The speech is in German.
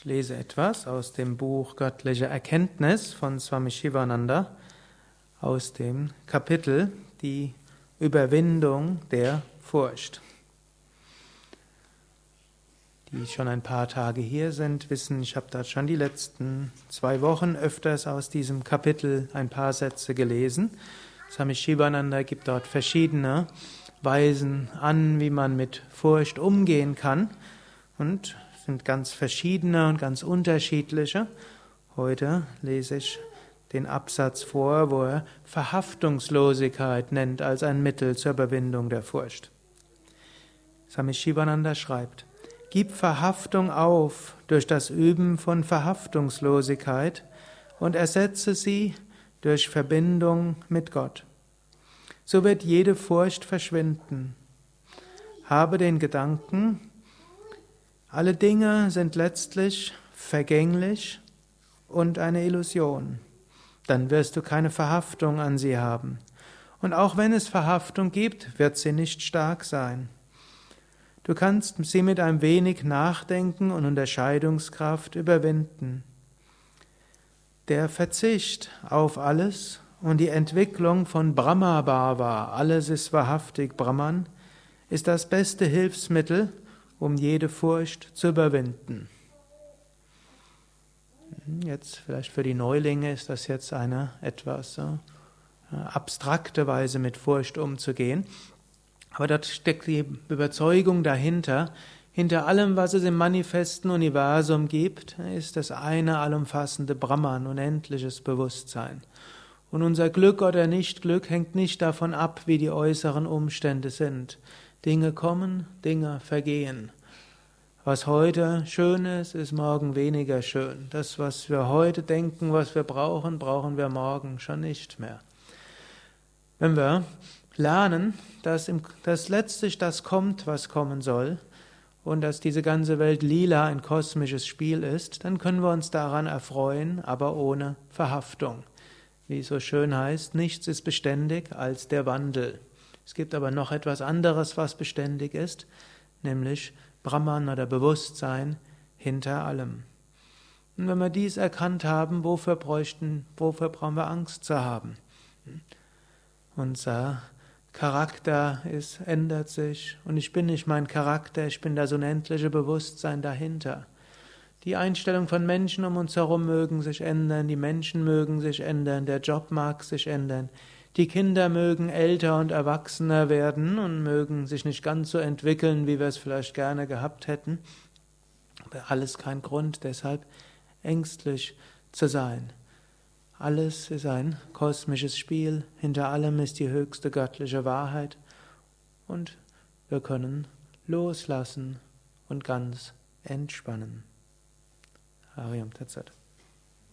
Ich lese etwas aus dem Buch Göttliche Erkenntnis von Swami Shivananda aus dem Kapitel Die Überwindung der Furcht. Die schon ein paar Tage hier sind, wissen, ich habe da schon die letzten zwei Wochen öfters aus diesem Kapitel ein paar Sätze gelesen. Swami Shivananda gibt dort verschiedene Weisen an, wie man mit Furcht umgehen kann. Und sind ganz verschiedene und ganz unterschiedliche. Heute lese ich den Absatz vor, wo er Verhaftungslosigkeit nennt als ein Mittel zur Überwindung der Furcht. Swami Shivananda schreibt, Gib Verhaftung auf durch das Üben von Verhaftungslosigkeit und ersetze sie durch Verbindung mit Gott. So wird jede Furcht verschwinden. Habe den Gedanken, alle Dinge sind letztlich vergänglich und eine Illusion. Dann wirst du keine Verhaftung an sie haben. Und auch wenn es Verhaftung gibt, wird sie nicht stark sein. Du kannst sie mit ein wenig Nachdenken und Unterscheidungskraft überwinden. Der Verzicht auf alles und die Entwicklung von Brahma-Bhava, alles ist wahrhaftig Brahman, ist das beste Hilfsmittel, um jede Furcht zu überwinden. Jetzt vielleicht für die Neulinge ist das jetzt eine etwas äh, abstrakte Weise mit Furcht umzugehen. Aber dort steckt die Überzeugung dahinter, hinter allem, was es im manifesten Universum gibt, ist das eine allumfassende Brahman, unendliches Bewusstsein. Und unser Glück oder Nichtglück hängt nicht davon ab, wie die äußeren Umstände sind. Dinge kommen, Dinge vergehen. Was heute schön ist, ist morgen weniger schön. Das, was wir heute denken, was wir brauchen, brauchen wir morgen schon nicht mehr. Wenn wir lernen, dass, im, dass letztlich das kommt, was kommen soll, und dass diese ganze Welt lila ein kosmisches Spiel ist, dann können wir uns daran erfreuen, aber ohne Verhaftung. Wie es so schön heißt, nichts ist beständig als der Wandel. Es gibt aber noch etwas anderes, was beständig ist, nämlich Brahman oder Bewusstsein hinter allem. Und wenn wir dies erkannt haben, wofür bräuchten, wofür brauchen wir Angst zu haben? Unser Charakter ist, ändert sich und ich bin nicht mein Charakter, ich bin das unendliche Bewusstsein dahinter. Die Einstellung von Menschen um uns herum mögen sich ändern, die Menschen mögen sich ändern, der Job mag sich ändern, die Kinder mögen älter und erwachsener werden und mögen sich nicht ganz so entwickeln, wie wir es vielleicht gerne gehabt hätten. Aber alles kein Grund, deshalb ängstlich zu sein. Alles ist ein kosmisches Spiel, hinter allem ist die höchste göttliche Wahrheit und wir können loslassen und ganz entspannen. Hariam Tatsat.